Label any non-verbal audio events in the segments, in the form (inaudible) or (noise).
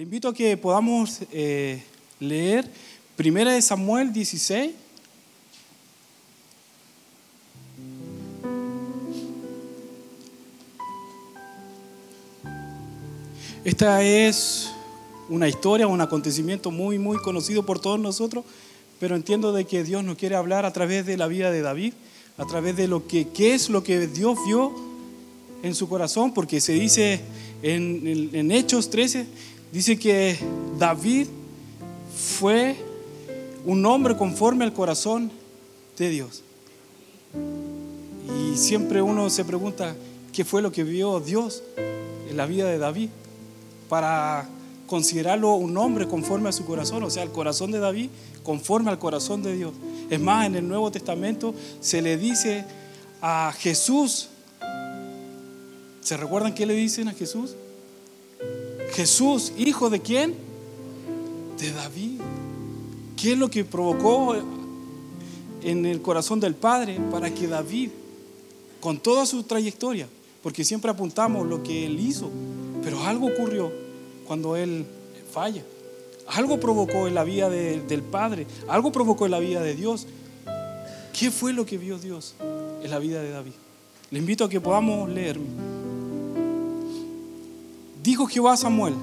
Invito a que podamos eh, leer Primera de Samuel 16. Esta es una historia, un acontecimiento muy, muy conocido por todos nosotros, pero entiendo de que Dios nos quiere hablar a través de la vida de David, a través de lo que qué es lo que Dios vio en su corazón, porque se dice en Hechos 13, dice que David fue un hombre conforme al corazón de Dios. Y siempre uno se pregunta, ¿qué fue lo que vio Dios en la vida de David? Para considerarlo un hombre conforme a su corazón, o sea, el corazón de David conforme al corazón de Dios. Es más, en el Nuevo Testamento se le dice a Jesús, ¿se recuerdan qué le dicen a Jesús? Jesús, hijo de quién? De David. ¿Qué es lo que provocó en el corazón del Padre para que David, con toda su trayectoria, porque siempre apuntamos lo que él hizo, pero algo ocurrió cuando él falla. Algo provocó en la vida del Padre, algo provocó en la vida de Dios. ¿Qué fue lo que vio Dios en la vida de David? Le invito a que podamos leer. Dijo Jehová a Samuel,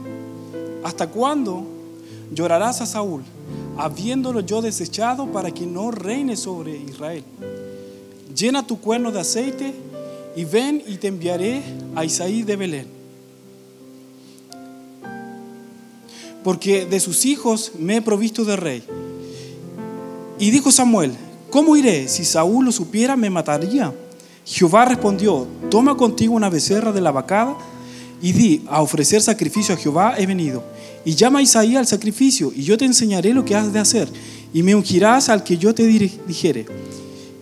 ¿hasta cuándo llorarás a Saúl? habiéndolo yo desechado para que no reine sobre Israel. Llena tu cuerno de aceite y ven y te enviaré a Isaí de Belén. Porque de sus hijos me he provisto de rey. Y dijo Samuel, ¿cómo iré? Si Saúl lo supiera, me mataría. Jehová respondió, toma contigo una becerra de la vacada y di, a ofrecer sacrificio a Jehová he venido. Y llama a Isaías al sacrificio, y yo te enseñaré lo que has de hacer, y me ungirás al que yo te dijere.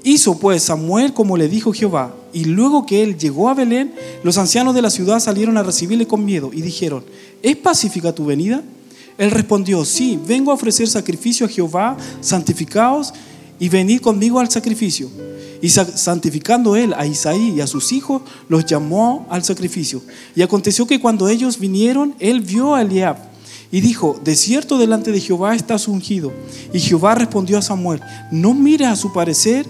Hizo pues Samuel como le dijo Jehová, y luego que él llegó a Belén, los ancianos de la ciudad salieron a recibirle con miedo, y dijeron, ¿es pacífica tu venida? Él respondió, sí, vengo a ofrecer sacrificio a Jehová, santificaos y venid conmigo al sacrificio. Y santificando él a Isaí y a sus hijos, los llamó al sacrificio. Y aconteció que cuando ellos vinieron, él vio a Eliab y dijo, de cierto delante de Jehová estás ungido. Y Jehová respondió a Samuel, no mires a su parecer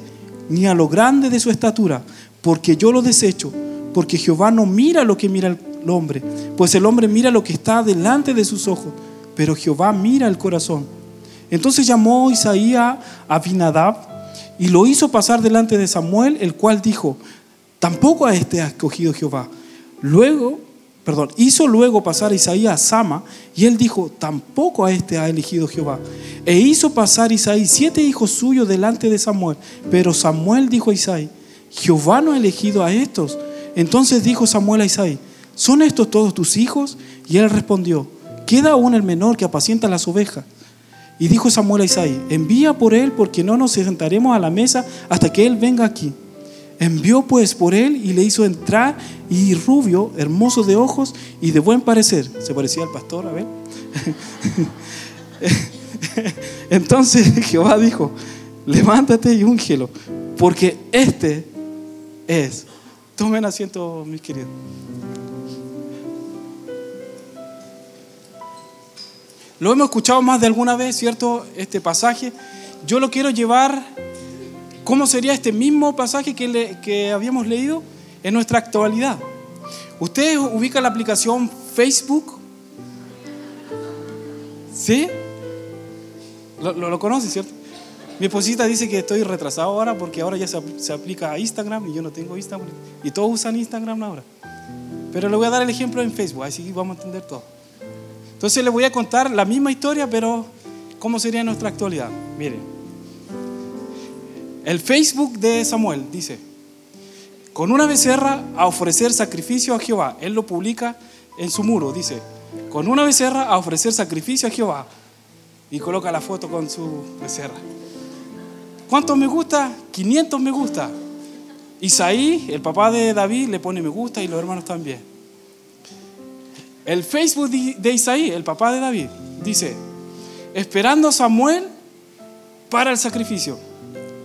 ni a lo grande de su estatura, porque yo lo desecho, porque Jehová no mira lo que mira el hombre, pues el hombre mira lo que está delante de sus ojos, pero Jehová mira el corazón. Entonces llamó Isaías a Abinadab, y lo hizo pasar delante de Samuel, el cual dijo, tampoco a este ha escogido Jehová. Luego, perdón, hizo luego pasar a Isaías a Sama, y él dijo, tampoco a este ha elegido Jehová. E hizo pasar Isaías siete hijos suyos delante de Samuel. Pero Samuel dijo a Isaías, Jehová no ha elegido a estos. Entonces dijo Samuel a Isaías, ¿son estos todos tus hijos? Y él respondió, queda aún el menor que apacienta las ovejas. Y dijo Samuel a Isaí, envía por él porque no nos sentaremos a la mesa hasta que él venga aquí. Envió pues por él y le hizo entrar y rubio, hermoso de ojos y de buen parecer. Se parecía al pastor, a ver. (laughs) Entonces (laughs) Jehová dijo, levántate y úngelo, porque este es. Tomen asiento, mis queridos. Lo hemos escuchado más de alguna vez, ¿cierto? Este pasaje. Yo lo quiero llevar, ¿cómo sería este mismo pasaje que, habíamos leído en nuestra actualidad? ¿Ustedes ubican la aplicación Facebook? ¿Sí? ¿Lo, lo, conocen, cierto? Mi esposita dice que estoy retrasado ahora porque ahora ya se, se, aplica a Instagram y yo no tengo Instagram. Y todos usan Instagram ahora. Pero le voy a dar el ejemplo en Facebook, así vamos a entender todo. Entonces les voy a contar la misma historia, pero ¿cómo sería nuestra actualidad? Miren, el Facebook de Samuel dice, con una becerra a ofrecer sacrificio a Jehová. Él lo publica en su muro, dice, con una becerra a ofrecer sacrificio a Jehová. Y coloca la foto con su becerra. ¿Cuántos me gusta? 500 me gusta. Isaí, el papá de David, le pone me gusta y los hermanos también. El Facebook de Isaí, el papá de David, dice, esperando a Samuel para el sacrificio.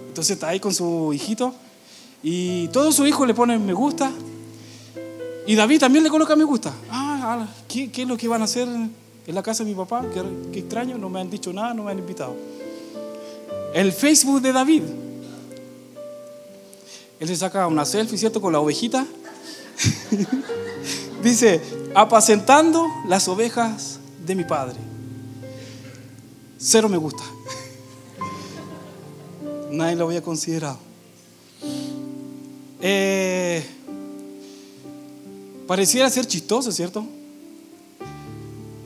Entonces está ahí con su hijito y todos sus hijos le ponen me gusta y David también le coloca me gusta. Ah, ¿qué, es lo que van a hacer en la casa de mi papá, qué, extraño, no me han dicho nada, no me han invitado. El Facebook de David. Él se saca una selfie, ¿cierto? Con la ovejita. (laughs) Dice, apacentando las ovejas de mi padre. Cero me gusta. (laughs) Nadie lo había considerado. Eh, pareciera ser chistoso, ¿cierto?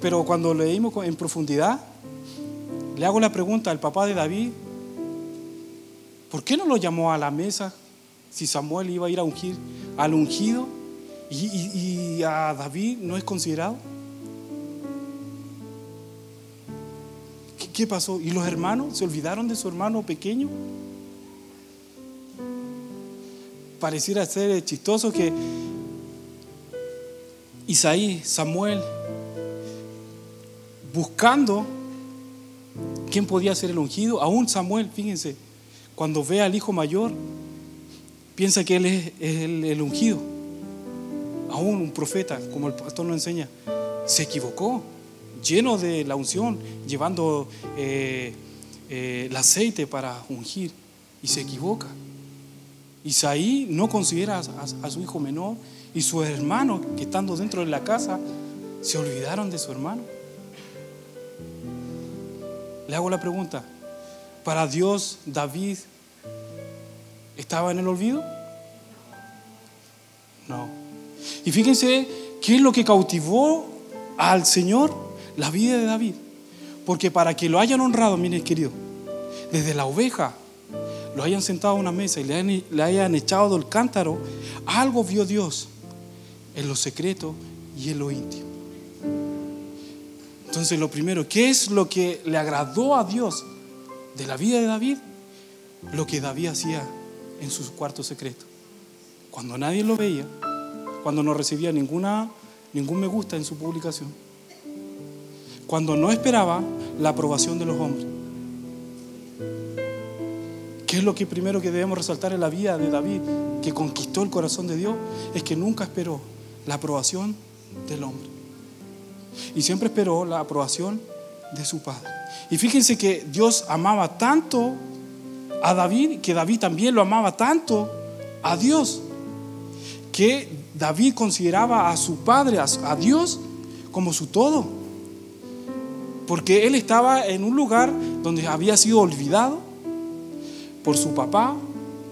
Pero cuando leímos en profundidad, le hago la pregunta al papá de David, ¿por qué no lo llamó a la mesa si Samuel iba a ir a ungir al ungido y, a David no es considerado? ¿Qué, ¿Qué pasó? ¿Y los hermanos se olvidaron de su hermano pequeño? Pareciera ser chistoso que Isaí, Samuel, buscando quién podía ser el ungido. Aún Samuel, fíjense, cuando ve al hijo mayor, piensa que él es, el, ungido. Aún un profeta, como el pastor nos enseña, se equivocó, lleno de la unción, llevando eh, eh, el aceite para ungir, y se equivoca. Isaí no considera a, a su hijo menor y sus hermanos que estando dentro de la casa se olvidaron de su hermano. Le hago la pregunta, ¿para Dios David estaba en el olvido? No. Y fíjense qué es lo que cautivó al Señor la vida de David. Porque para que lo hayan honrado, miren querido, desde la oveja, lo hayan sentado a una mesa y le hayan echado del cántaro, algo vio Dios en lo secreto y en lo íntimo. Entonces lo primero, ¿qué es lo que le agradó a Dios de la vida de David? Lo que David hacía en su cuarto secreto. Cuando nadie lo veía, cuando no recibía ninguna, ningún me gusta en su publicación, cuando no esperaba la aprobación de los hombres. ¿Qué es lo que primero que debemos resaltar en la vida de David, que conquistó el corazón de Dios? Es que nunca esperó la aprobación del hombre. Y siempre esperó la aprobación de su padre. Y fíjense que Dios amaba tanto a David, que David también lo amaba tanto a Dios, que David consideraba a su padre, a Dios, como su todo. Porque él estaba en un lugar donde había sido olvidado por su papá,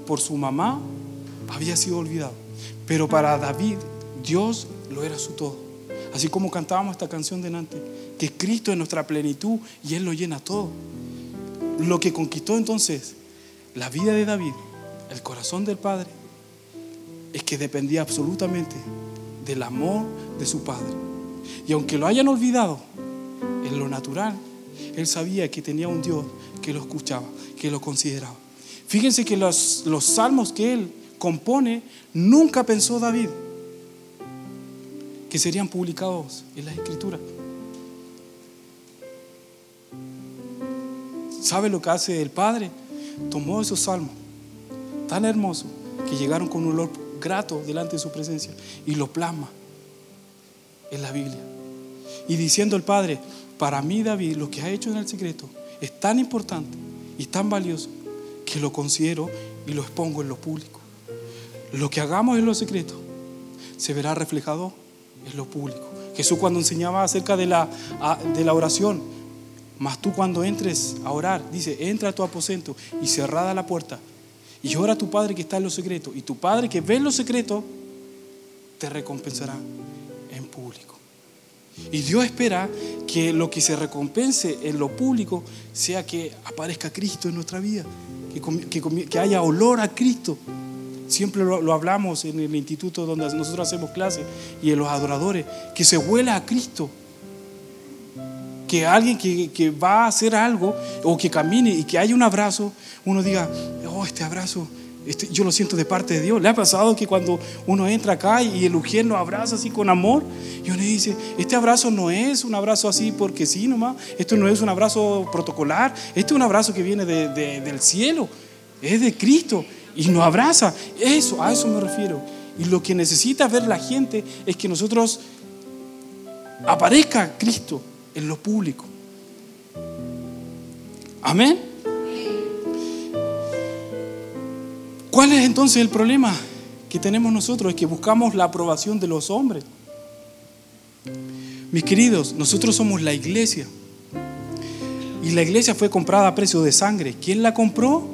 por su mamá, había sido olvidado. Pero para David, Dios lo era su todo. Así como cantábamos esta canción de Nante, que Cristo es nuestra plenitud y Él lo llena todo. Lo que conquistó entonces la vida de David, el corazón del Padre, es que dependía absolutamente del amor de su Padre. Y aunque lo hayan olvidado en lo natural, Él sabía que tenía un Dios que lo escuchaba, que lo consideraba. Fíjense que los, los salmos que Él compone, nunca pensó David que serían publicados en la escritura. ¿Sabe lo que hace el Padre? Tomó esos salmos tan hermosos que llegaron con un olor grato delante de su presencia y lo plasma en la Biblia. Y diciendo el Padre, para mí David lo que ha hecho en el secreto es tan importante y tan valioso que lo considero y lo expongo en lo público. Lo que hagamos en lo secreto se verá reflejado es lo público. Jesús cuando enseñaba acerca de la, de la oración, mas tú cuando entres a orar, dice, entra a tu aposento y cerrada la puerta y ora a tu Padre que está en lo secreto y tu Padre que ve en lo secreto te recompensará en público. Y Dios espera que lo que se recompense en lo público sea que aparezca Cristo en nuestra vida, que, que haya olor a Cristo Siempre lo, hablamos en el instituto donde nosotros hacemos clases y en los adoradores, que se huela a Cristo. Que alguien que, va a hacer algo o que camine y que haya un abrazo, uno diga, este abrazo, este, yo lo siento de parte de Dios. ¿Le ha pasado que cuando uno entra acá y el Ujier nos abraza así con amor y uno dice, este abrazo no es un abrazo así porque sí nomás, esto no es un abrazo protocolar, este es un abrazo que viene del cielo, es de Cristo y nos abraza. Eso, a eso me refiero. Y lo que necesita ver la gente es que nosotros aparezca Cristo en lo público. Amén. ¿Cuál es entonces el problema que tenemos nosotros? Es que buscamos la aprobación de los hombres. Mis queridos, nosotros somos la iglesia. Y la iglesia fue comprada a precio de sangre. ¿Quién la compró?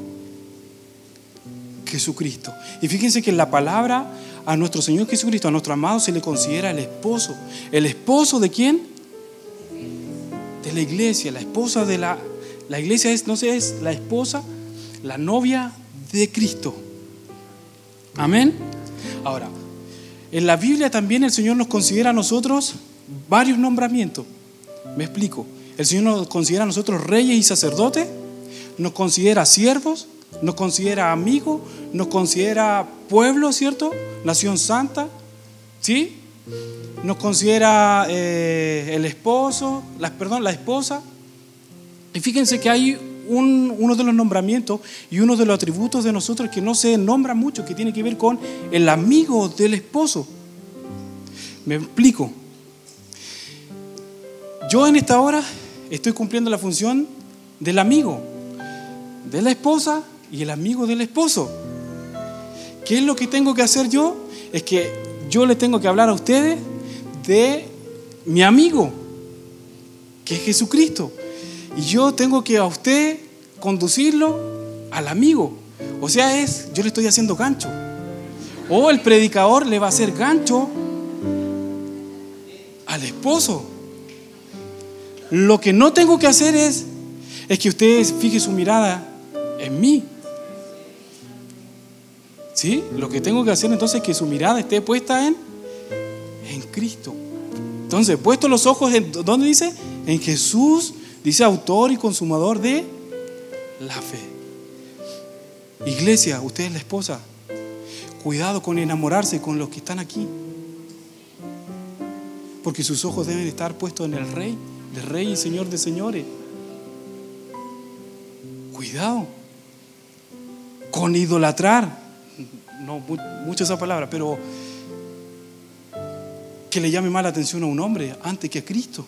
Jesucristo. Y fíjense que en la palabra a nuestro Señor Jesucristo, a nuestro amado, se le considera el esposo. ¿El esposo de quién? De la iglesia. La esposa de la... La iglesia es, no sé, es la esposa, la novia de Cristo. Amén. Ahora, en la Biblia también el Señor nos considera a nosotros varios nombramientos. Me explico. El Señor nos considera a nosotros reyes y sacerdotes, nos considera siervos, nos considera amigos, nos considera pueblo, ¿cierto? Nación santa, ¿sí? Nos considera eh, el esposo, la, perdón, la esposa. Y fíjense que hay uno de los nombramientos y uno de los atributos de nosotros que no se nombra mucho, que tiene que ver con el amigo del esposo. Me explico. Yo en esta hora estoy cumpliendo la función del amigo, de la esposa y el amigo del esposo. ¿Qué es lo que tengo que hacer yo? Es que yo le tengo que hablar a ustedes de mi amigo, que es Jesucristo. Y yo tengo que a usted conducirlo al amigo. O sea, es, yo le estoy haciendo gancho. O el predicador le va a hacer gancho al esposo. Lo que no tengo que hacer es, es que usted fije su mirada en mí. ¿Sí? Lo que tengo que hacer entonces es que su mirada esté puesta en, en Cristo. Entonces, puesto los ojos en, ¿dónde dice? En Jesús, dice autor y consumador de la fe. Iglesia, usted es la esposa. Cuidado con enamorarse con los que están aquí. Porque sus ojos deben estar puestos en el Rey de Rey y Señor de señores. Cuidado con idolatrar. No mucho esa palabra, pero que le llame más la atención a un hombre antes que a Cristo.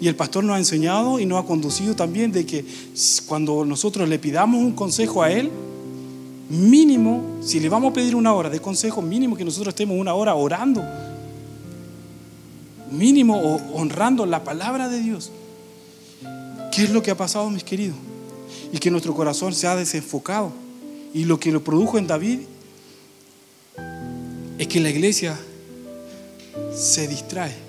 Y el pastor nos ha enseñado y nos ha conducido también de que cuando nosotros le pidamos un consejo a él, mínimo, si le vamos a pedir una hora de consejo, mínimo que nosotros estemos una hora orando mínimo honrando la palabra de Dios. ¿Qué es lo que ha pasado, mis queridos? Y que nuestro corazón se ha desenfocado. Y lo que lo produjo en David es que la iglesia se distrae.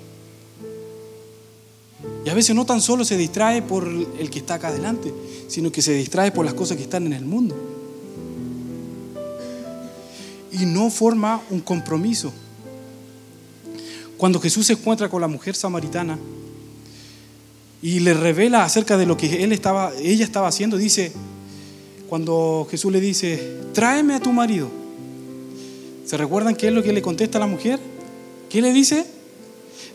Y a veces no tan solo se distrae por el que está acá adelante, sino que se distrae por las cosas que están en el mundo. Y no forma un compromiso cuando Jesús se encuentra con la mujer samaritana y le revela acerca de lo que él estaba, ella estaba haciendo, dice, cuando Jesús le dice, tráeme a tu marido. ¿Se recuerdan qué es lo que le contesta a la mujer? ¿Qué le dice?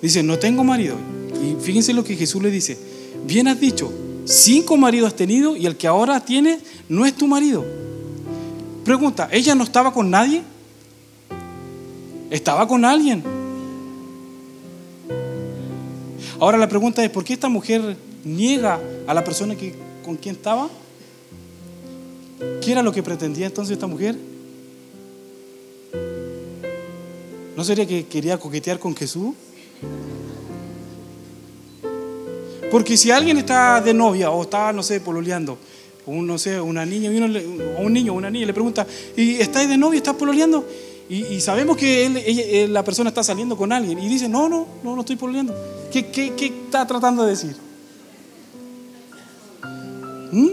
Dice, no tengo marido. Y fíjense lo que Jesús le dice, bien has dicho, cinco maridos has tenido y el que ahora tienes no es tu marido. Pregunta, ¿ella no estaba con nadie? Estaba con alguien. Ahora la pregunta es, ¿por qué esta mujer niega a la persona que, con quien estaba? ¿Qué era lo que pretendía entonces esta mujer? ¿No sería que quería coquetear con Jesús? Porque si alguien está de novia o está, no sé, pololeando, un, no sé, una niña, o un niño una niña le pregunta, ¿y estáis de novia, estás pololeando? Y, sabemos que él, la persona está saliendo con alguien y dice, no, no, no, no estoy pololeando. ¿Qué, qué, qué está tratando de decir? ¿Mm?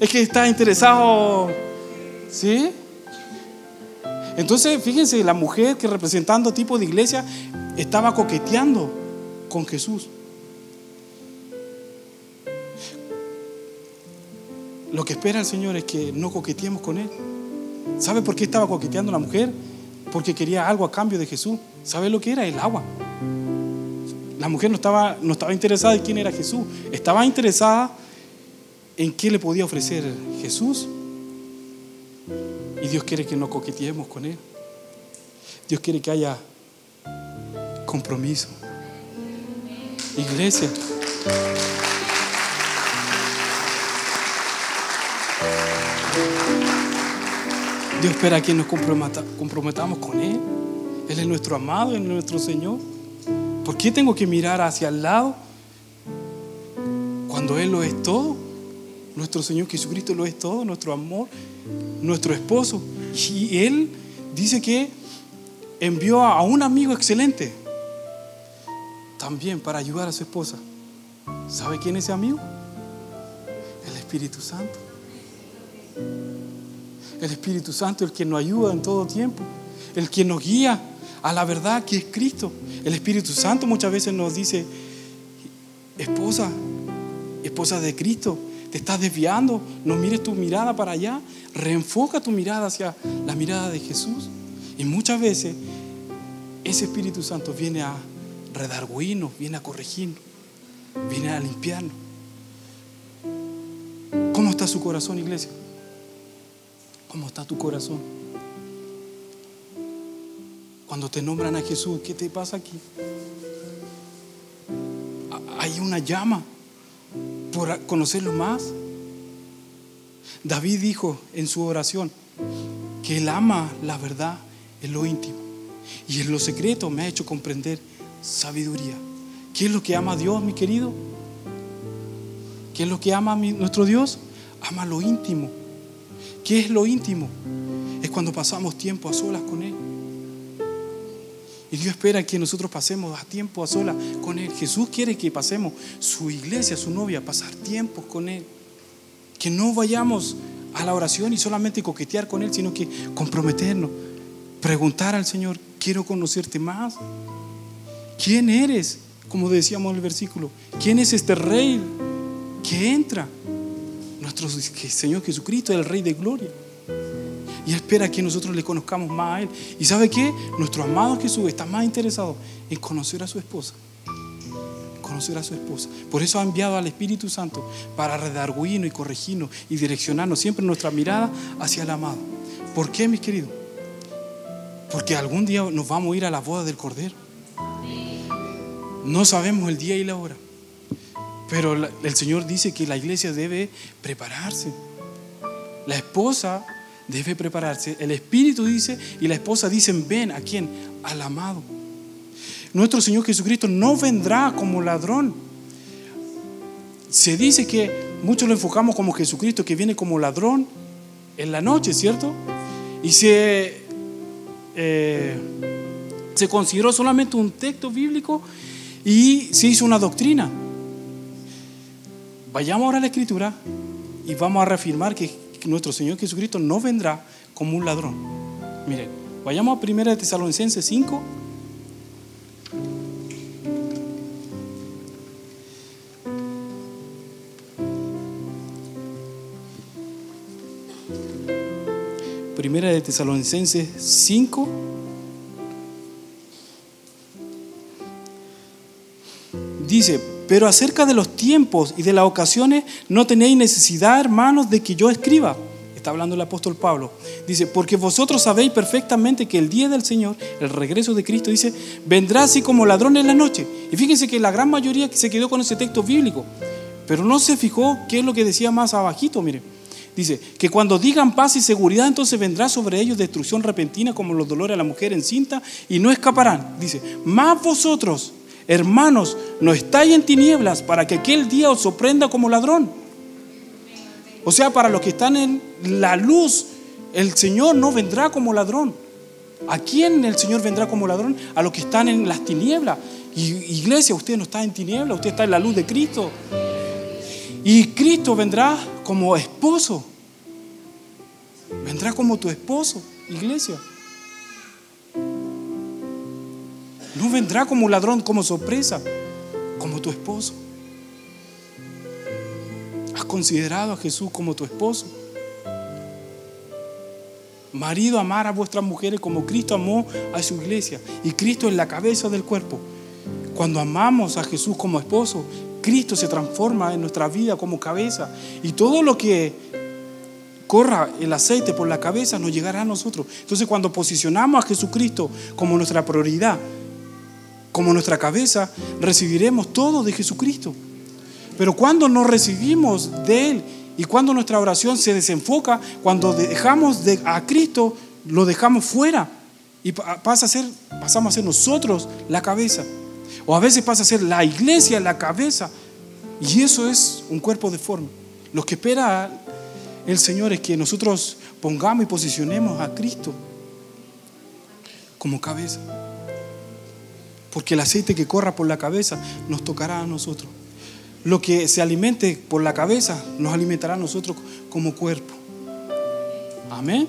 Es que está interesado, ¿sí? Entonces, fíjense, la mujer que representando tipo de iglesia estaba coqueteando con Jesús. Lo que espera el Señor es que no coqueteemos con Él. ¿Sabe por qué estaba coqueteando la mujer? Porque quería algo a cambio de Jesús. ¿Sabe lo que era? El agua. La mujer no estaba, no estaba interesada en quién era Jesús. Estaba interesada en qué le podía ofrecer Jesús. Y Dios quiere que no coqueteemos con Él. Dios quiere que haya compromiso. Iglesia. Dios espera que nos comprometamos con Él. Él es nuestro amado, Él es nuestro Señor. ¿Por qué tengo que mirar hacia el lado cuando Él lo es todo? Nuestro Señor Jesucristo lo es todo, nuestro amor, nuestro esposo. Y Él dice que envió a un amigo excelente también para ayudar a su esposa. ¿Sabe quién es ese amigo? El Espíritu Santo. El Espíritu Santo, el que nos ayuda en todo tiempo, el que nos guía a la verdad que es Cristo. El Espíritu Santo muchas veces nos dice, esposa, esposa de Cristo, te estás desviando, no mires tu mirada para allá, reenfoca tu mirada hacia la mirada de Jesús. Y muchas veces ese Espíritu Santo viene a redarguirnos, viene a corregirnos, viene a limpiarnos. ¿Cómo está su corazón, iglesia? ¿Cómo está tu corazón? Cuando te nombran a Jesús, ¿qué te pasa aquí? Hay una llama por conocerlo más. David dijo en su oración que él ama la verdad en lo íntimo y en lo secreto me ha hecho comprender sabiduría. ¿Qué es lo que ama Dios, mi querido? ¿Qué es lo que ama nuestro Dios? Ama lo íntimo. ¿Qué es lo íntimo? Es cuando pasamos tiempo a solas con Él. Y Dios espera que nosotros pasemos tiempo a solas con Él. Jesús quiere que pasemos su iglesia, su novia, pasar tiempo con Él. Que no vayamos a la oración y solamente coquetear con Él, sino que comprometernos. Preguntar al Señor, quiero conocerte más. ¿Quién eres? Como decíamos en el versículo. ¿Quién es este rey que entra? Nuestro Señor Jesucristo, el Rey de Gloria. Y espera que nosotros le conozcamos más a Él. ¿Y sabe qué? Nuestro amado Jesús está más interesado en conocer a su esposa. Conocer a su esposa. Por eso ha enviado al Espíritu Santo para redarguirnos y corregirnos y direccionarnos siempre nuestra mirada hacia el amado. ¿Por qué, mis queridos? Porque algún día nos vamos a ir a la boda del Cordero. No sabemos el día y la hora. Pero el Señor dice que la iglesia debe prepararse. La esposa debe prepararse. El Espíritu dice y la esposa dicen, ven a quién? Al amado. Nuestro Señor Jesucristo no vendrá como ladrón. Se dice que muchos lo enfocamos como Jesucristo que viene como ladrón en la noche, ¿cierto? Y se, eh, se consideró solamente un texto bíblico y se hizo una doctrina. Vayamos ahora a la escritura y vamos a reafirmar que nuestro Señor Jesucristo no vendrá como un ladrón. Miren, vayamos a 1 Tesalonicenses 5. Primera de Tesalonicenses 5 Dice, pero acerca de los tiempos y de las ocasiones no tenéis necesidad, hermanos, de que yo escriba. Está hablando el apóstol Pablo. Dice, porque vosotros sabéis perfectamente que el día del Señor, el regreso de Cristo, dice, vendrá así como ladrón en la noche. Y fíjense que la gran mayoría se quedó con ese texto bíblico, pero no se fijó qué es lo que decía más abajito, mire. Dice, que cuando digan paz y seguridad, entonces vendrá sobre ellos destrucción repentina como los dolores a la mujer encinta y no escaparán. Dice, más vosotros, hermanos, no estáis en tinieblas para que aquel día os sorprenda como ladrón. O sea, para los que están en la luz, el Señor no vendrá como ladrón. ¿A quién el Señor vendrá como ladrón? A los que están en las tinieblas. Iglesia, usted no está en tinieblas, usted está en la luz de Cristo. Y Cristo vendrá como esposo. Vendrá como tu esposo, iglesia. No vendrá como ladrón, como sorpresa, como tu esposo. ¿Has considerado a Jesús como tu esposo? Marido, amar a vuestras mujeres como Cristo amó a su iglesia. Y Cristo es la cabeza del cuerpo. Cuando amamos a Jesús como esposo, Cristo se transforma en nuestra vida como cabeza. Y todo lo que corra el aceite por la cabeza nos llegará a nosotros. Entonces cuando posicionamos a Jesucristo como nuestra prioridad, como nuestra cabeza, recibiremos todo de Jesucristo. Pero cuando no recibimos de Él y cuando nuestra oración se desenfoca, cuando dejamos de, a Cristo, lo dejamos fuera y pasa a ser, pasamos a ser nosotros la cabeza. O a veces pasa a ser la iglesia la cabeza. Y eso es un cuerpo deforme. Lo que espera el Señor es que nosotros pongamos y posicionemos a Cristo como cabeza. Porque el aceite que corra por la cabeza nos tocará a nosotros. Lo que se alimente por la cabeza nos alimentará a nosotros como cuerpo. Amén.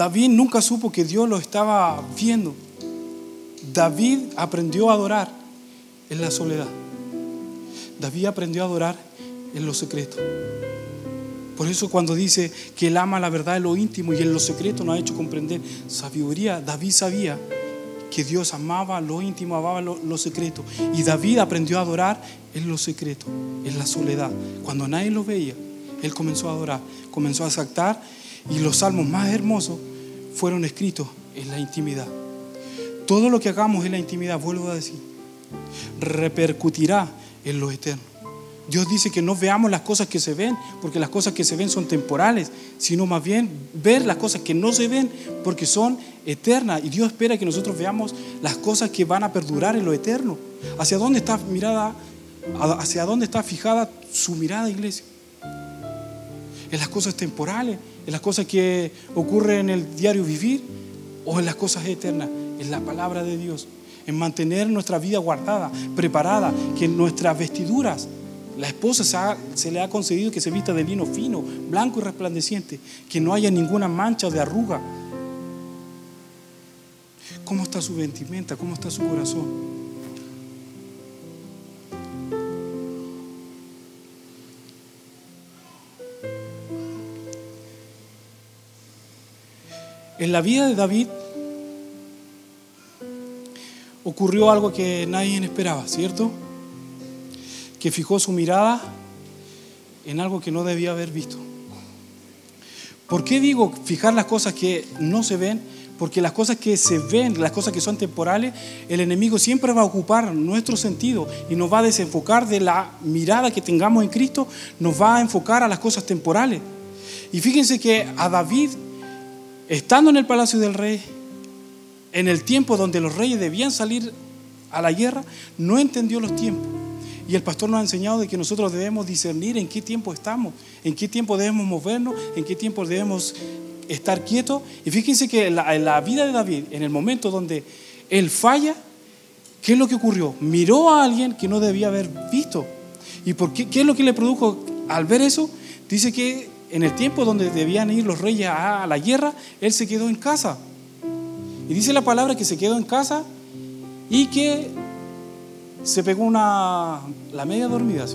David nunca supo que Dios lo estaba viendo. David aprendió a adorar en la soledad. David aprendió a adorar en lo secreto. Por eso cuando dice que él ama la verdad en lo íntimo y en lo secreto nos ha hecho comprender sabiduría, David sabía que Dios amaba lo íntimo, amaba lo, lo, secreto. Y David aprendió a adorar en lo secreto, en la soledad. Cuando nadie lo veía, él comenzó a adorar, comenzó a saltar y los salmos más hermosos fueron escritos en la intimidad. Todo lo que hagamos en la intimidad, vuelvo a decir, repercutirá en lo eterno. Dios dice que no veamos las cosas que se ven, porque las cosas que se ven son temporales, sino más bien ver las cosas que no se ven, porque son eternas. Y Dios espera que nosotros veamos las cosas que van a perdurar en lo eterno. ¿Hacia dónde está mirada? ¿Hacia dónde está fijada su mirada, iglesia? En las cosas temporales, en las cosas que ocurren en el diario vivir o en las cosas eternas, en la palabra de Dios, en mantener nuestra vida guardada, preparada, que en nuestras vestiduras, la esposa se, le ha concedido que se vista de lino fino, blanco y resplandeciente, que no haya ninguna mancha de arruga. ¿Cómo está su vestimenta? ¿Cómo está su corazón? En la vida de David ocurrió algo que nadie esperaba, ¿cierto? Que fijó su mirada en algo que no debía haber visto. ¿Por qué digo fijar las cosas que no se ven? Porque las cosas que se ven, las cosas que son temporales, el enemigo siempre va a ocupar nuestro sentido y nos va a desenfocar de la mirada que tengamos en Cristo, nos va a enfocar a las cosas temporales. Y fíjense que a David estando en el palacio del rey, en el tiempo donde los reyes debían salir a la guerra, no entendió los tiempos. Y el pastor nos ha enseñado de que nosotros debemos discernir en qué tiempo estamos, en qué tiempo debemos movernos, en qué tiempo debemos estar quietos. Y fíjense que en la, vida de David, en el momento donde él falla, ¿qué es lo que ocurrió? Miró a alguien que no debía haber visto. ¿Y por qué, qué es lo que le produjo al ver eso? Dice que en el tiempo donde debían ir los reyes a la guerra, él se quedó en casa. Y dice la palabra que se quedó en casa y que se pegó una la media dormida.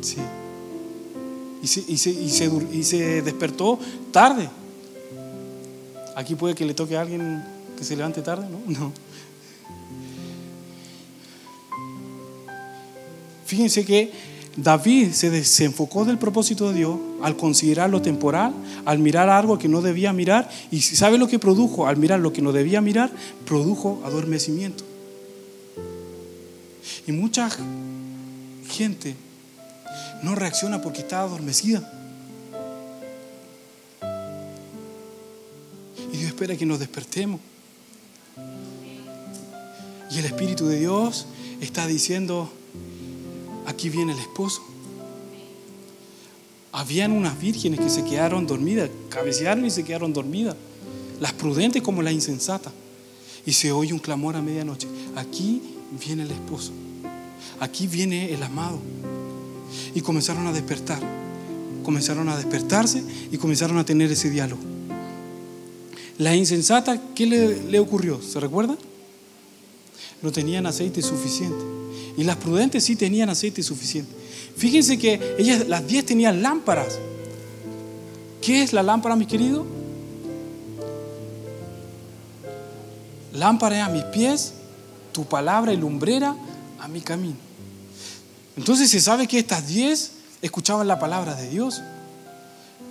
Sí. Y se, y, se, y, se, y se despertó tarde. Aquí puede que le toque a alguien que se levante tarde, ¿no? (laughs) No. Fíjense que David se desenfocó del propósito de Dios al considerar lo temporal, al mirar algo que no debía mirar. Y ¿sabe lo que produjo? Al mirar lo que no debía mirar, produjo adormecimiento. Y mucha gente no reacciona porque está adormecida. Y Dios espera que nos despertemos. Y el Espíritu de Dios está diciendo, aquí viene el esposo. Habían unas vírgenes que se quedaron dormidas, cabecearon y se quedaron dormidas, las prudentes como las insensatas. Y se oye un clamor a medianoche, aquí viene el esposo, aquí viene el amado. Y comenzaron a despertar, comenzaron a despertarse y comenzaron a tener ese diálogo. La insensata, ¿qué le, le ocurrió? ¿Se recuerda? No tenían aceite suficiente. Y las prudentes sí tenían aceite suficiente. Fíjense que ellas, las diez tenían lámparas ¿Qué es la lámpara, mi querido? Lámpara a mis pies, tu palabra y lumbrera a mi camino. Entonces se sabe que estas diez escuchaban la palabra de Dios,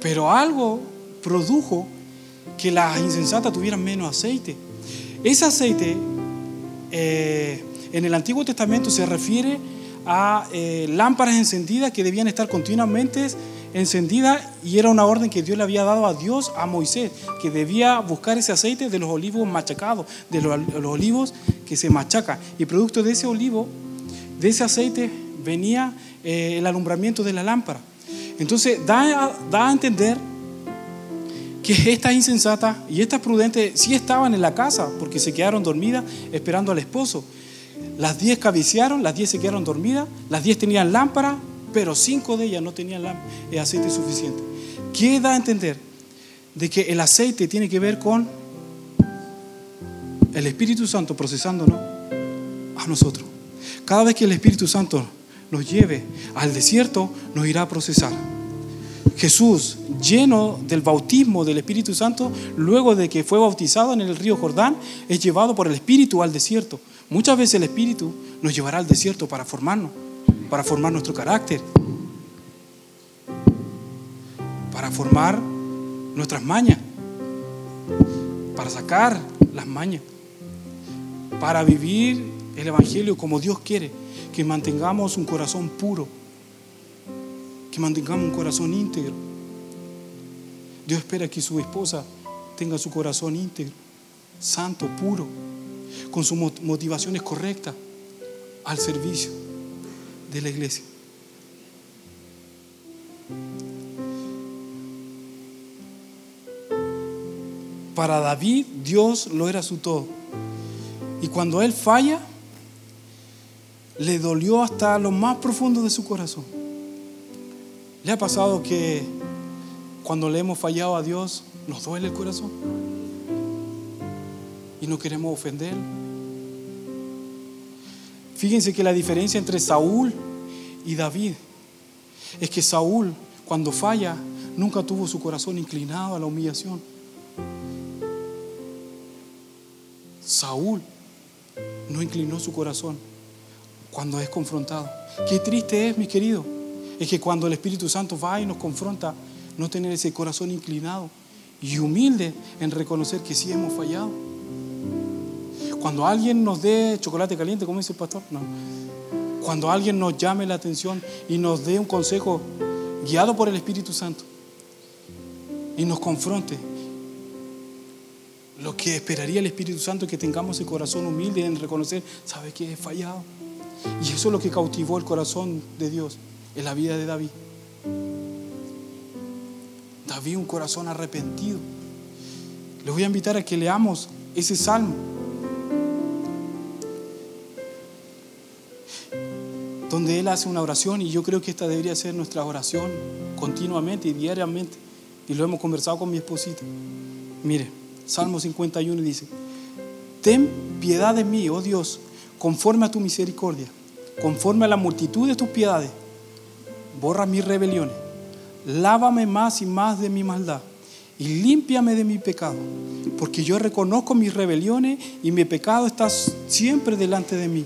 pero algo produjo que las insensatas tuvieran menos aceite. Ese aceite eh, en el Antiguo Testamento se refiere a eh, lámparas encendidas que debían estar continuamente encendidas y era una orden que Dios le había dado a Dios, a Moisés, que debía buscar ese aceite de los olivos machacados, de los, olivos que se machacan. Y producto de ese olivo, de ese aceite, venía eh, el alumbramiento de la lámpara. Entonces da, da a entender que estas insensatas y estas prudentes sí estaban en la casa porque se quedaron dormidas esperando al esposo. Las diez cabecearon, las diez se quedaron dormidas, las diez tenían lámpara, pero cinco de ellas no tenían eh, aceite suficiente. ¿Qué da a entender? De que el aceite tiene que ver con el Espíritu Santo procesándonos a nosotros. Cada vez que el Espíritu Santo nos lleve al desierto, nos irá a procesar. Jesús, lleno del bautismo del Espíritu Santo, luego de que fue bautizado en el río Jordán, es llevado por el Espíritu al desierto. Muchas veces el Espíritu nos llevará al desierto para formarnos, para formar nuestro carácter, para formar nuestras mañas, para sacar las mañas, para vivir el Evangelio como Dios quiere, que mantengamos un corazón puro que mantengamos un corazón íntegro. Dios espera que su esposa tenga su corazón íntegro, santo, puro, con sus motivaciones correctas al servicio de la iglesia. Para David Dios lo era su todo. Y cuando él falla, le dolió hasta lo más profundo de su corazón. ¿Le ha pasado que cuando le hemos fallado a Dios nos duele el corazón? Y no queremos ofender. Fíjense que la diferencia entre Saúl y David es que Saúl cuando falla nunca tuvo su corazón inclinado a la humillación. Saúl no inclinó su corazón cuando es confrontado. Qué triste es, mi querido, es que cuando el Espíritu Santo va y nos confronta, no tener ese corazón inclinado y humilde en reconocer que sí hemos fallado. Cuando alguien nos dé chocolate caliente, como dice el pastor, no. Cuando alguien nos llame la atención y nos dé un consejo guiado por el Espíritu Santo y nos confronte, lo que esperaría el Espíritu Santo es que tengamos el corazón humilde en reconocer, ¿sabe que he fallado? Y eso es lo que cautivó el corazón de Dios en la vida de David. David, un corazón arrepentido. Les voy a invitar a que leamos ese salmo. Donde él hace una oración y yo creo que esta debería ser nuestra oración continuamente y diariamente. Y lo hemos conversado con mi esposita. Mire, Salmo 51 dice, ten piedad de mí, oh Dios, conforme a tu misericordia, conforme a la multitud de tus piedades borra mis rebeliones, lávame más y más de mi maldad y límpiame de mi pecado, porque yo reconozco mis rebeliones y mi pecado está siempre delante de mí.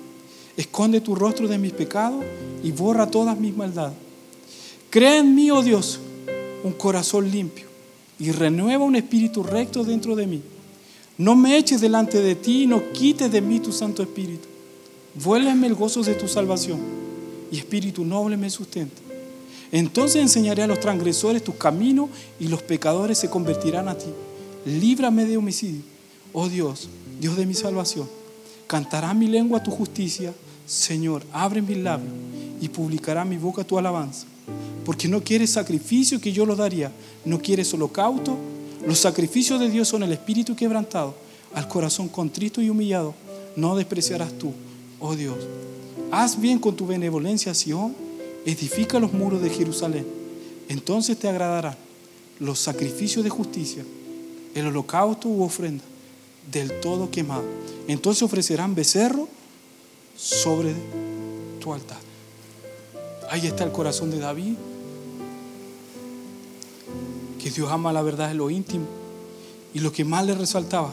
Esconde tu rostro de mis pecados y borra todas mis maldades. Crea en mí, oh Dios, un corazón limpio y renueva un espíritu recto dentro de mí. No me eches delante de ti y no quites de mí tu Santo Espíritu. Vuélveme el gozo de tu salvación y espíritu noble me sustenta. Entonces enseñaré a los transgresores tus caminos y los pecadores se convertirán a ti. Líbrame de homicidio. Oh Dios, Dios de mi salvación. Cantará mi lengua tu justicia. Señor, abre mis labios y publicará mi boca tu alabanza. porque no quieres sacrificio que yo lo daría, no quieres holocausto. Los sacrificios de Dios son el espíritu quebrantado, al corazón contrito y humillado. No despreciarás tú, oh Dios. Haz bien con tu benevolencia, Sion, edifica los muros de Jerusalén. Entonces te agradarán los sacrificios de justicia, el holocausto u ofrenda, del todo quemado. Entonces ofrecerán becerro sobre tu altar. Ahí está el corazón de David. Que Dios ama la verdad en lo íntimo. Y lo que más le resaltaba,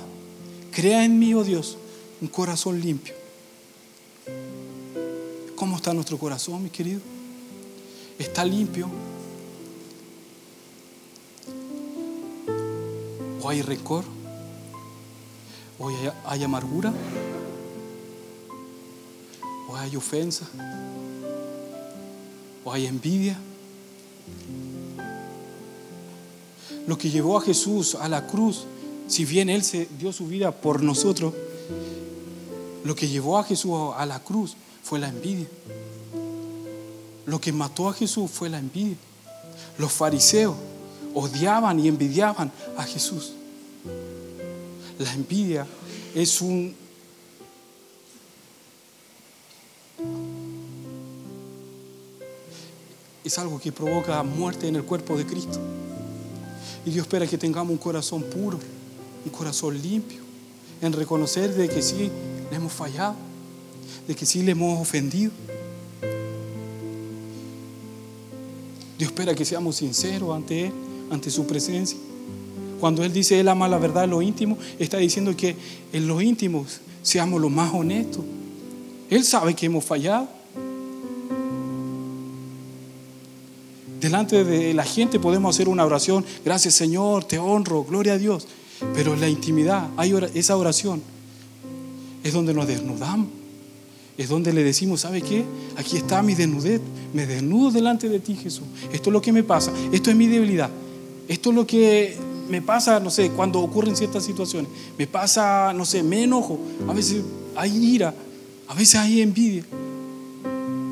crea en mí, oh Dios, un corazón limpio. ¿Cómo está nuestro corazón, mi querido? ¿Está limpio? ¿O hay rencor? ¿O hay amargura? ¿O hay ofensa? ¿O hay envidia? Lo que llevó a Jesús a la cruz, si bien Él se dio su vida por nosotros, lo que llevó a Jesús a la cruz fue la envidia. Lo que mató a Jesús fue la envidia. Los fariseos odiaban y envidiaban a Jesús. La envidia es un es algo que provoca muerte en el cuerpo de Cristo. Y Dios espera que tengamos un corazón puro, un corazón limpio, en reconocer de que sí le hemos fallado, de que sí le hemos ofendido. Dios espera que seamos sinceros ante Él, ante su presencia. Cuando Él dice Él ama la verdad en lo íntimo, está diciendo que en lo íntimo seamos lo más honestos. Él sabe que hemos fallado. Delante de la gente podemos hacer una oración, gracias Señor, te honro, gloria a Dios. Pero en la intimidad, hay esa oración, es donde nos desnudamos. Es donde le decimos, ¿sabe qué? Aquí está mi desnudez. Me desnudo delante de ti, Jesús. Esto es lo que me pasa. Esto es mi debilidad. Esto es lo que me pasa, no sé, cuando ocurren ciertas situaciones. Me pasa, no sé, me enojo. A veces hay ira. A veces hay envidia.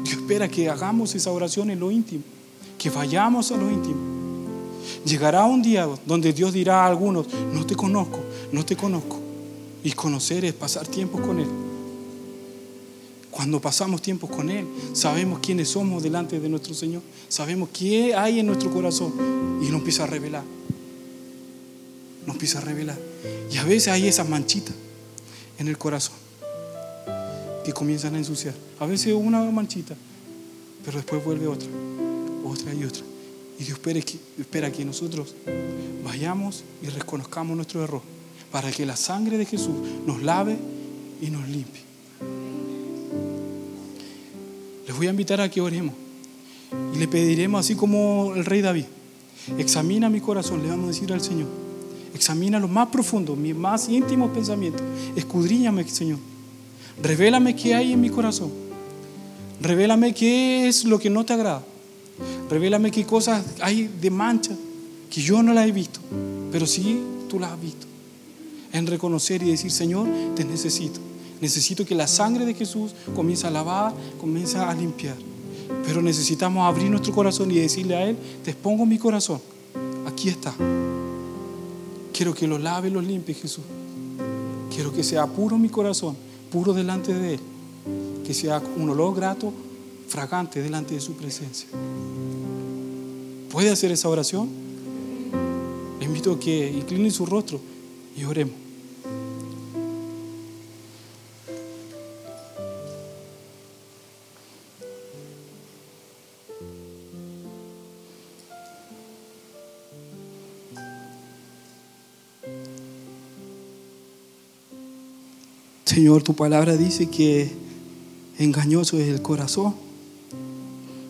Dios espera que hagamos esa oración en lo íntimo que vayamos a lo íntimo. Llegará un día donde Dios dirá a algunos, no te conozco, no te conozco. Y conocer es pasar tiempo con Él. Cuando pasamos tiempo con Él, sabemos quiénes somos delante de nuestro Señor. Sabemos qué hay en nuestro corazón. Y nos empieza a revelar. Nos empieza a revelar. Y a veces hay esas manchitas en el corazón que comienzan a ensuciar. A veces una manchita, pero después vuelve otra otra y otra. Y Dios espera que, espera que nosotros vayamos y reconozcamos nuestro error para que la sangre de Jesús nos lave y nos limpie. Les voy a invitar a que oremos y le pediremos así como el rey David. Examina mi corazón, le vamos a decir al Señor. Examina lo más profundo, mis más íntimos pensamientos. Escudriñame, Señor. Revélame qué hay en mi corazón. Revélame qué es lo que no te agrada. Revélame qué cosas hay de mancha que yo no las he visto, pero sí tú las has visto. En reconocer y decir, Señor, te necesito. Necesito que la sangre de Jesús comience a lavar, comience a limpiar. Pero necesitamos abrir nuestro corazón y decirle a Él, te expongo mi corazón. Aquí está. Quiero que lo lave y lo limpie, Jesús. Quiero que sea puro mi corazón, puro delante de Él. Que sea un olor grato, fragante delante de su presencia. ¿Puede hacer esa oración? Le invito a que incline su rostro y oremos. Señor, tu palabra dice que engañoso es el corazón.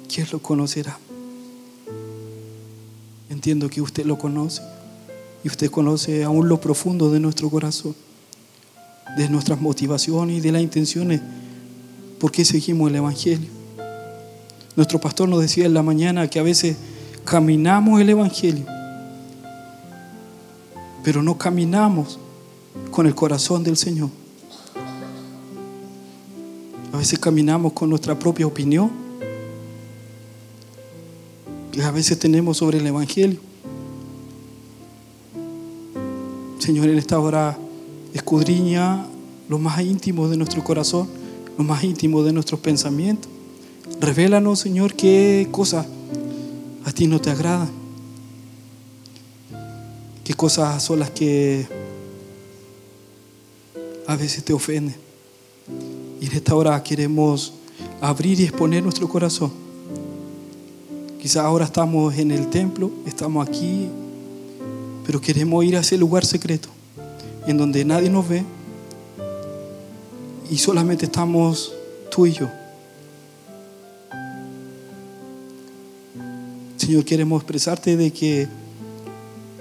¿Quién lo conocerá? Entiendo que usted lo conoce y usted conoce aún lo profundo de nuestro corazón, de nuestras motivaciones y de las intenciones por qué seguimos el Evangelio. Nuestro pastor nos decía en la mañana que a veces caminamos el Evangelio, pero no caminamos con el corazón del Señor. Veces caminamos con nuestra propia opinión que a veces tenemos sobre el Evangelio. Señor, en esta hora escudriña lo más íntimo de nuestro corazón, lo más íntimo de nuestros pensamientos. Revélanos, Señor, qué cosas a ti no te agradan. Qué cosas son las que a veces te ofenden. Y en esta hora queremos abrir y exponer nuestro corazón. Quizás ahora estamos en el templo, estamos aquí, pero queremos ir a ese lugar secreto, en donde nadie nos ve y solamente estamos tú y yo. Señor, queremos expresarte de que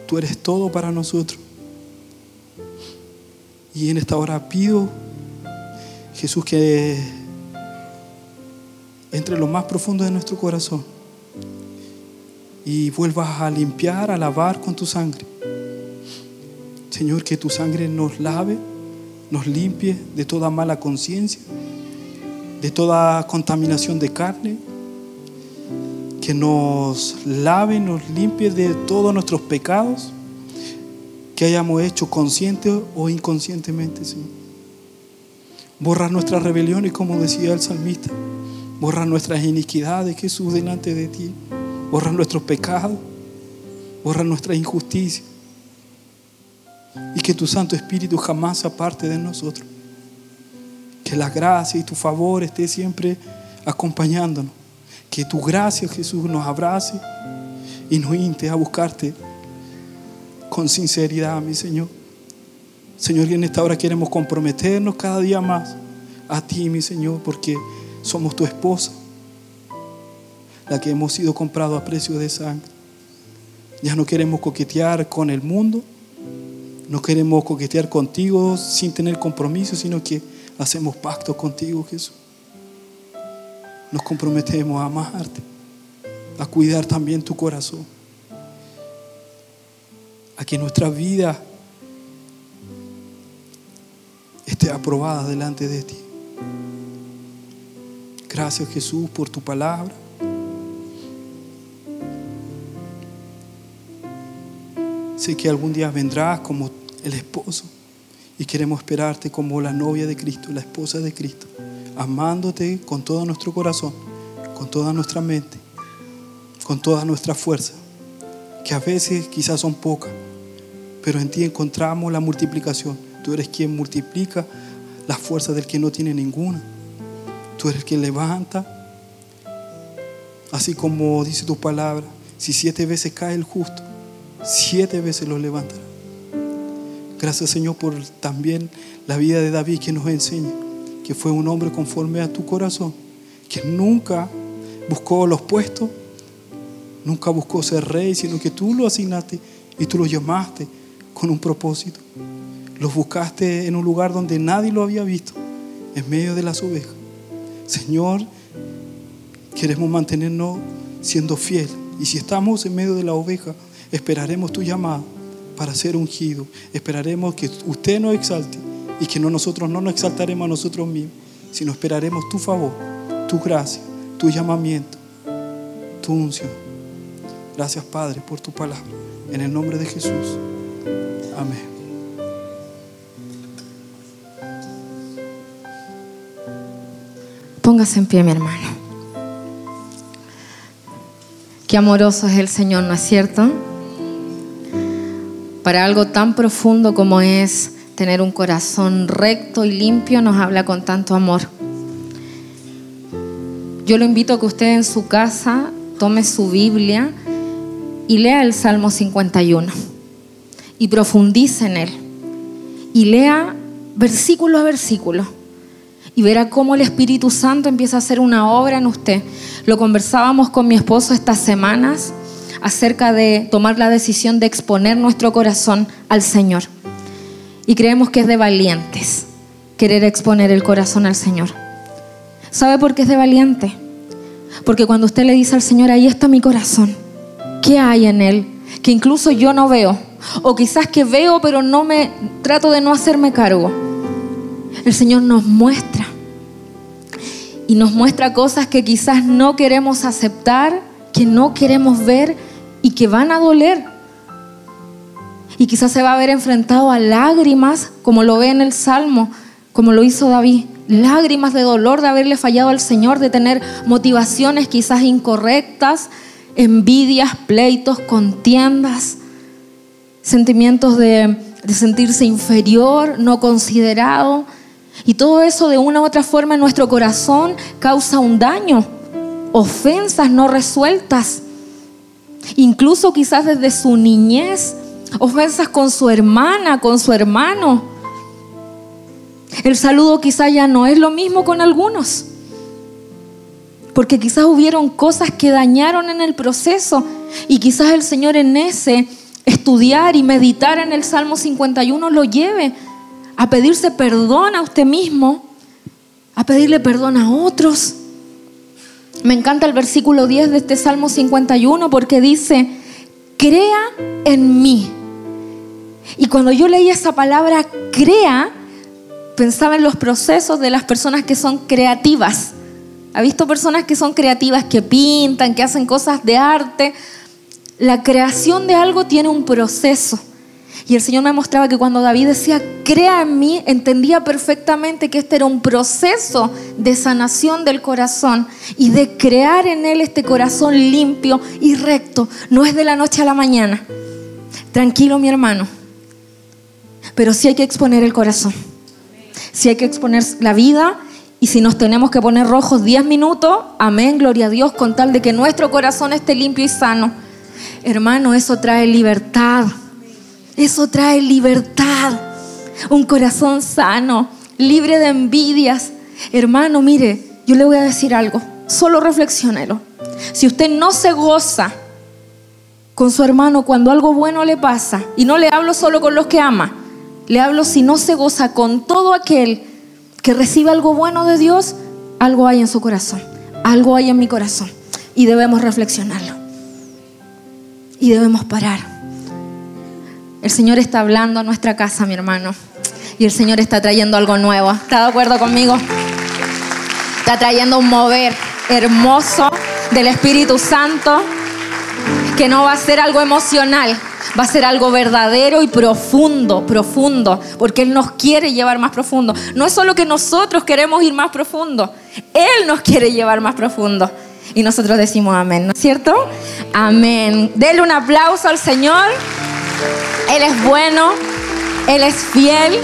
tú eres todo para nosotros. Y en esta hora pido, Jesús, que entre lo más profundo de nuestro corazón y vuelvas a limpiar, a lavar con tu sangre. Señor, que tu sangre nos lave, nos limpie de toda mala conciencia, de toda contaminación de carne, que nos lave, nos limpie de todos nuestros pecados que hayamos hecho consciente o inconscientemente, Señor. Borra nuestras rebeliones, como decía el salmista. Borra nuestras iniquidades, Jesús, delante de ti. Borra nuestros pecados. Borra nuestra injusticia. Y que tu Santo Espíritu jamás se aparte de nosotros. Que la gracia y tu favor esté siempre acompañándonos. Que tu gracia, Jesús, nos abrace y nos inte a buscarte con sinceridad, mi Señor. Señor, en esta hora queremos comprometernos cada día más a ti, mi Señor, porque somos tu esposa, la que hemos sido comprado a precio de sangre. Ya no queremos coquetear con el mundo, no queremos coquetear contigo sin tener compromiso, sino que hacemos pacto contigo, Jesús nos comprometemos a amarte, a cuidar también tu corazón, a que nuestra vida esté aprobada delante de ti. Gracias Jesús por tu palabra. Sé que algún día vendrás como el esposo y queremos esperarte como la novia de Cristo, la esposa de Cristo amándote con todo nuestro corazón, con toda nuestra mente, con toda nuestra fuerza, que a veces quizás son pocas, pero en ti encontramos la multiplicación. Tú eres quien multiplica la fuerza del que no tiene ninguna. Tú eres quien levanta. Así como dice tu palabra, si siete veces cae el justo, siete veces lo levantará. Gracias Señor por también la vida de David que nos enseña que fue un hombre conforme a tu corazón, que nunca buscó los puestos, nunca buscó ser rey, sino que tú lo asignaste y tú lo llamaste con un propósito. Los buscaste en un lugar donde nadie lo había visto, en medio de las ovejas. Señor, queremos mantenernos siendo fieles. Y si estamos en medio de la oveja, esperaremos tu llamada para ser ungido. Esperaremos que usted nos exalte y que no nosotros no nos exaltaremos a nosotros mismos, sino esperaremos tu favor, tu gracia, tu llamamiento, tu unción. Gracias Padre por tu palabra. En el nombre de Jesús. Amén. Póngase en pie, mi hermano. Qué amoroso es el Señor, ¿no es cierto? Para algo tan profundo como es tener un corazón recto y limpio, nos habla con tanto amor. Yo lo invito a que usted en su casa tome su Biblia y lea el Salmo 51 y profundice en él y lea versículo a versículo y verá cómo el Espíritu Santo empieza a hacer una obra en usted. Lo conversábamos con mi esposo estas semanas acerca de tomar la decisión de exponer nuestro corazón al Señor. Y creemos que es de valientes querer exponer el corazón al Señor. ¿Sabe por qué es de valiente? Porque cuando usted le dice al Señor, ahí está mi corazón, ¿qué hay en él? Que incluso yo no veo. O quizás que veo, pero no me trato de no hacerme cargo. El Señor nos muestra. Y nos muestra cosas que quizás no queremos aceptar que no queremos ver y que van a doler. Y quizás se va a ver enfrentado a lágrimas, como lo ve en el Salmo, como lo hizo David. Lágrimas de dolor de haberle fallado al Señor, de tener motivaciones quizás incorrectas, envidias, pleitos, contiendas, sentimientos de, de sentirse inferior, no considerado. Y todo eso de una u otra forma en nuestro corazón causa un daño, ofensas no resueltas, incluso quizás desde su niñez, ofensas con su hermana, con su hermano. El saludo quizás ya no es lo mismo con algunos, porque quizás hubieron cosas que dañaron en el proceso y quizás el Señor en ese estudiar y meditar en el Salmo 51 lo lleve a pedirse perdón a usted mismo, a pedirle perdón a otros. Me encanta el versículo 10 de este Salmo 51 porque dice, crea en mí. Y cuando yo leí esa palabra crea, pensaba en los procesos de las personas que son creativas. ¿Ha visto personas que son creativas, que pintan, que hacen cosas de arte? La creación de algo tiene un proceso. Y el Señor me mostraba que cuando David decía, crea en mí, entendía perfectamente que este era un proceso de sanación del corazón y de crear en él este corazón limpio y recto. No es de la noche a la mañana. Tranquilo, mi hermano. Pero sí hay que exponer el corazón. Sí hay que exponer la vida. Y si nos tenemos que poner rojos 10 minutos, amén, gloria a Dios, con tal de que nuestro corazón esté limpio y sano. Hermano, eso trae libertad. Eso trae libertad. Un corazón sano, libre de envidias. Hermano, mire, yo le voy a decir algo. Solo reflexionelo. Si usted no se goza con su hermano cuando algo bueno le pasa, y no le hablo solo con los que ama, le hablo si no se goza con todo aquel que recibe algo bueno de Dios, algo hay en su corazón, algo hay en mi corazón. Y debemos reflexionarlo. Y debemos parar. El Señor está hablando a nuestra casa, mi hermano. Y el Señor está trayendo algo nuevo. ¿Está de acuerdo conmigo? Está trayendo un mover hermoso del Espíritu Santo que no va a ser algo emocional, va a ser algo verdadero y profundo, profundo, porque Él nos quiere llevar más profundo. No es solo que nosotros queremos ir más profundo, Él nos quiere llevar más profundo. Y nosotros decimos amén, ¿no es cierto? Amén. Dele un aplauso al Señor. Él es bueno, Él es fiel